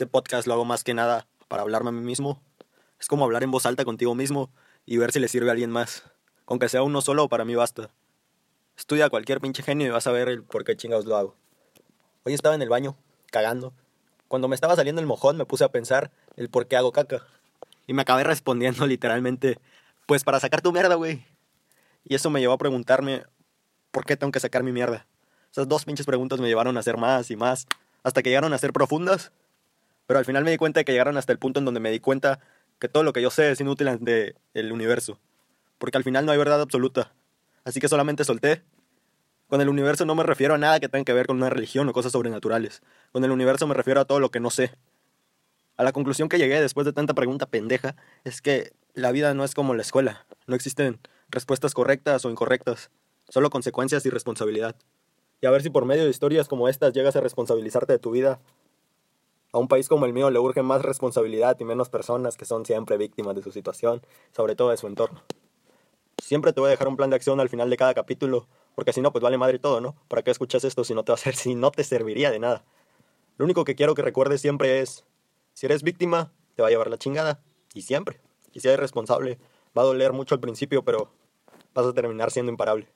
Este podcast lo hago más que nada para hablarme a mí mismo. Es como hablar en voz alta contigo mismo y ver si le sirve a alguien más. Con que sea uno solo, para mí basta. Estudia a cualquier pinche genio y vas a ver el por qué chingados lo hago. Hoy estaba en el baño, cagando. Cuando me estaba saliendo el mojón me puse a pensar el por qué hago caca. Y me acabé respondiendo literalmente, pues para sacar tu mierda, güey. Y eso me llevó a preguntarme, ¿por qué tengo que sacar mi mierda? Esas dos pinches preguntas me llevaron a hacer más y más, hasta que llegaron a ser profundas. Pero al final me di cuenta de que llegaron hasta el punto en donde me di cuenta que todo lo que yo sé es inútil ante el universo. Porque al final no hay verdad absoluta. Así que solamente solté. Con el universo no me refiero a nada que tenga que ver con una religión o cosas sobrenaturales. Con el universo me refiero a todo lo que no sé. A la conclusión que llegué después de tanta pregunta pendeja es que la vida no es como la escuela. No existen respuestas correctas o incorrectas, solo consecuencias y responsabilidad y a ver si por medio de historias como estas llegas a responsabilizarte de tu vida. A un país como el mío le urge más responsabilidad y menos personas que son siempre víctimas de su situación, sobre todo de su entorno. Siempre te voy a dejar un plan de acción al final de cada capítulo, porque si no, pues vale madre todo, ¿no? ¿Para qué escuchas esto si no te va a hacer, si no te serviría de nada? Lo único que quiero que recuerdes siempre es, si eres víctima, te va a llevar la chingada, y siempre. Y si eres responsable, va a doler mucho al principio, pero vas a terminar siendo imparable.